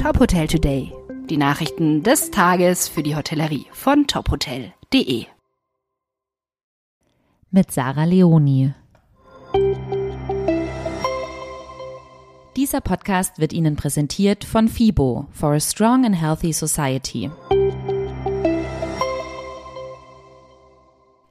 Top Hotel Today. Die Nachrichten des Tages für die Hotellerie von tophotel.de. Mit Sarah Leoni. Dieser Podcast wird Ihnen präsentiert von FIBO for a Strong and Healthy Society.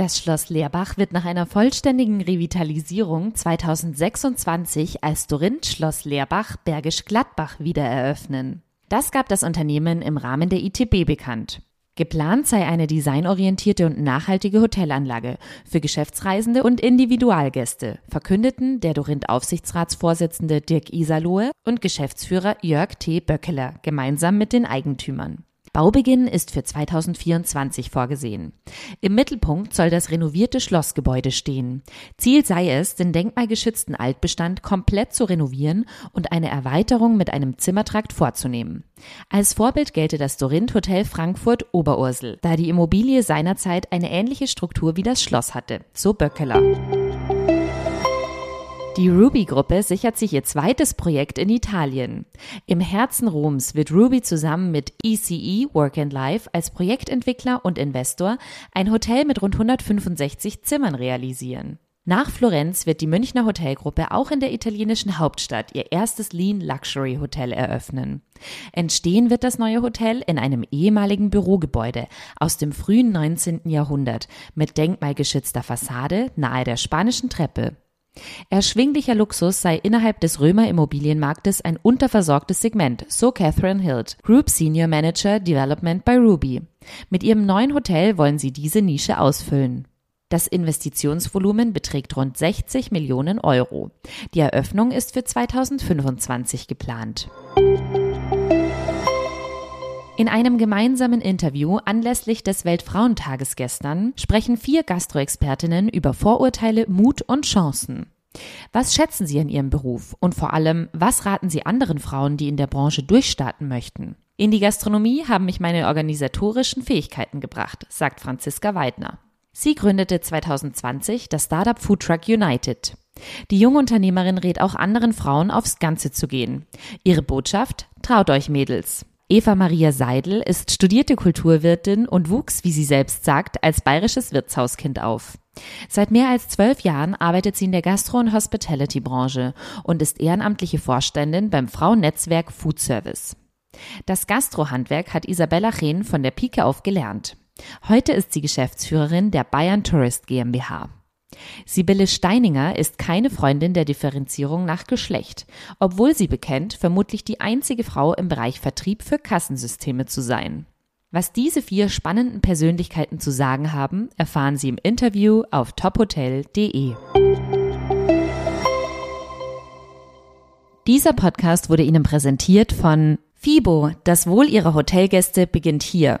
Das Schloss Leerbach wird nach einer vollständigen Revitalisierung 2026 als Dorinth Schloss Leerbach Bergisch Gladbach wieder eröffnen. Das gab das Unternehmen im Rahmen der ITB bekannt. Geplant sei eine designorientierte und nachhaltige Hotelanlage für Geschäftsreisende und Individualgäste, verkündeten der Dorinth Aufsichtsratsvorsitzende Dirk Isalohe und Geschäftsführer Jörg T. Böckeler gemeinsam mit den Eigentümern. Baubeginn ist für 2024 vorgesehen. Im Mittelpunkt soll das renovierte Schlossgebäude stehen. Ziel sei es, den denkmalgeschützten Altbestand komplett zu renovieren und eine Erweiterung mit einem Zimmertrakt vorzunehmen. Als Vorbild gelte das Dorinth Hotel Frankfurt Oberursel, da die Immobilie seinerzeit eine ähnliche Struktur wie das Schloss hatte, so Böckeler. Die Ruby-Gruppe sichert sich ihr zweites Projekt in Italien. Im Herzen Roms wird Ruby zusammen mit ECE e Work and Life als Projektentwickler und Investor ein Hotel mit rund 165 Zimmern realisieren. Nach Florenz wird die Münchner Hotelgruppe auch in der italienischen Hauptstadt ihr erstes Lean Luxury Hotel eröffnen. Entstehen wird das neue Hotel in einem ehemaligen Bürogebäude aus dem frühen 19. Jahrhundert mit denkmalgeschützter Fassade nahe der spanischen Treppe. Erschwinglicher Luxus sei innerhalb des Römer Immobilienmarktes ein unterversorgtes Segment, so Catherine Hild, Group Senior Manager Development bei Ruby. Mit ihrem neuen Hotel wollen sie diese Nische ausfüllen. Das Investitionsvolumen beträgt rund 60 Millionen Euro. Die Eröffnung ist für 2025 geplant. In einem gemeinsamen Interview anlässlich des Weltfrauentages gestern sprechen vier Gastroexpertinnen über Vorurteile, Mut und Chancen. Was schätzen Sie in Ihrem Beruf und vor allem, was raten Sie anderen Frauen, die in der Branche durchstarten möchten? In die Gastronomie haben mich meine organisatorischen Fähigkeiten gebracht, sagt Franziska Weidner. Sie gründete 2020 das Startup Foodtruck United. Die junge Unternehmerin rät auch anderen Frauen aufs Ganze zu gehen. Ihre Botschaft? Traut euch Mädels. Eva Maria Seidel ist studierte Kulturwirtin und wuchs, wie sie selbst sagt, als bayerisches Wirtshauskind auf. Seit mehr als zwölf Jahren arbeitet sie in der Gastro- und Hospitality-Branche und ist ehrenamtliche Vorständin beim Frauennetzwerk Food Service. Das Gastrohandwerk hat Isabella Chehn von der Pike auf gelernt. Heute ist sie Geschäftsführerin der Bayern Tourist GmbH. Sibylle Steininger ist keine Freundin der Differenzierung nach Geschlecht, obwohl sie bekennt, vermutlich die einzige Frau im Bereich Vertrieb für Kassensysteme zu sein. Was diese vier spannenden Persönlichkeiten zu sagen haben, erfahren Sie im Interview auf tophotel.de. Dieser Podcast wurde Ihnen präsentiert von FIBO, das Wohl Ihrer Hotelgäste beginnt hier.